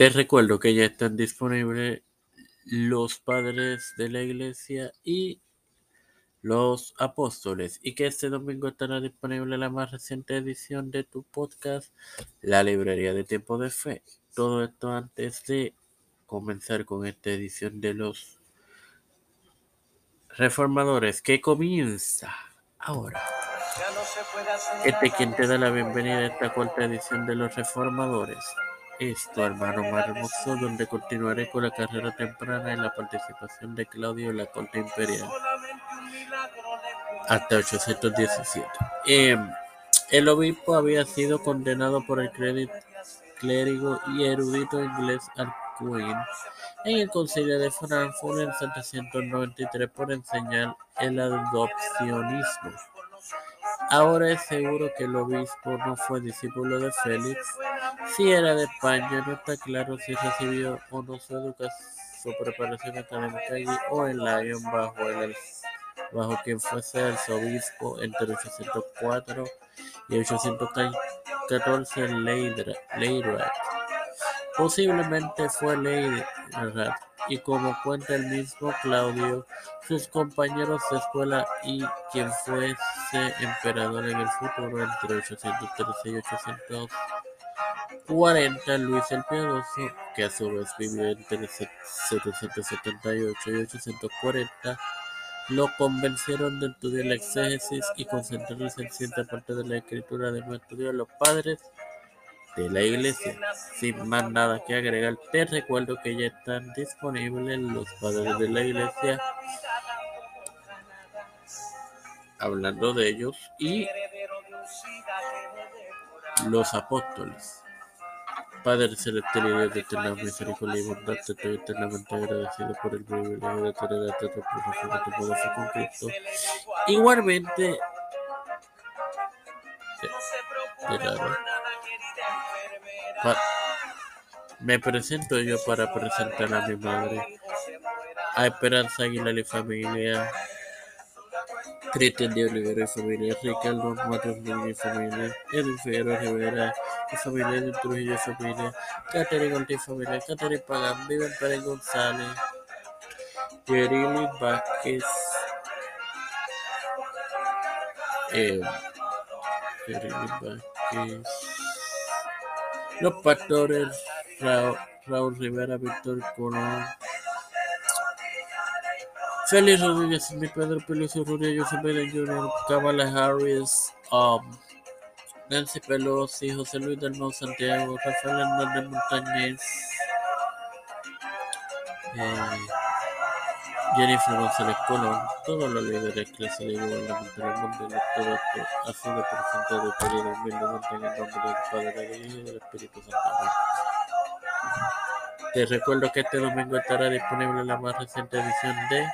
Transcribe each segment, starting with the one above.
Te recuerdo que ya están disponibles los padres de la iglesia y los apóstoles y que este domingo estará disponible la más reciente edición de tu podcast, La Librería de Tiempo de Fe. Todo esto antes de comenzar con esta edición de los reformadores que comienza ahora. Este quien te da la bienvenida a esta cuarta edición de los reformadores es tu hermano Marmoso, donde continuaré con la carrera temprana en la participación de Claudio en la corte imperial hasta 817. Em, el obispo había sido condenado por el clérigo y erudito inglés Alcuin en el concilio de Frankfurt en 793 por enseñar el adopcionismo. Ahora es seguro que el obispo no fue discípulo de Félix. Si era de España, no está claro si recibió o no su educación, su preparación académica allí o en Lyon bajo el bajo quien fuese arzobispo entre 804 y 814 Leyrad. Posiblemente fue Leyrad y como cuenta el mismo Claudio, sus compañeros de escuela y quien fuese emperador en el futuro entre 813 y 840, Luis el Piadoso, que a su vez vivió entre 778 y 840, lo convencieron de estudiar la exégesis y concentrarse en cierta parte de la escritura de no estudiar los padres de la iglesia. Sin más nada que agregar, te recuerdo que ya están disponibles los padres de la iglesia hablando de ellos y los apóstoles. Padre celestial y Dios de eterna misericordia y bondad, te estoy eternamente agradecido por el privilegio de tener a tu profesión de tu poder con Cristo. Igualmente, me presento yo para presentar a mi madre, a Esperanza Aguilar y familia, Cristian de Olivera y familia, Ricardo Matos y familia, Edwin Figueroa Rivera y familia, Edwin Trujillo y familia, Catherine Ortiz y familia, Catherine Pagán, Vivian Pérez González, Yerili Vázquez, eh, Yerili Vázquez, los pastores Raúl, Rivera, Víctor Colón, Félix Rodríguez, Sidney Pedro Peluso, Ruria, Joseph Biden Jr., Kamala Harris, um, Nancy Pelosi, José Luis del Mau Santiago, Rafael Hernández Montañez, eh, Jennifer González Colón, todos los líderes eclesiásticos y gubernamentales mundiales, todo esto ha sido presentado y pedido humildemente en el nombre del Padre, del Hijo y del Espíritu Santo. Te recuerdo que este domingo estará disponible la más reciente edición de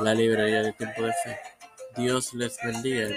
La Librería de Tiempo de Fe. Dios les bendiga.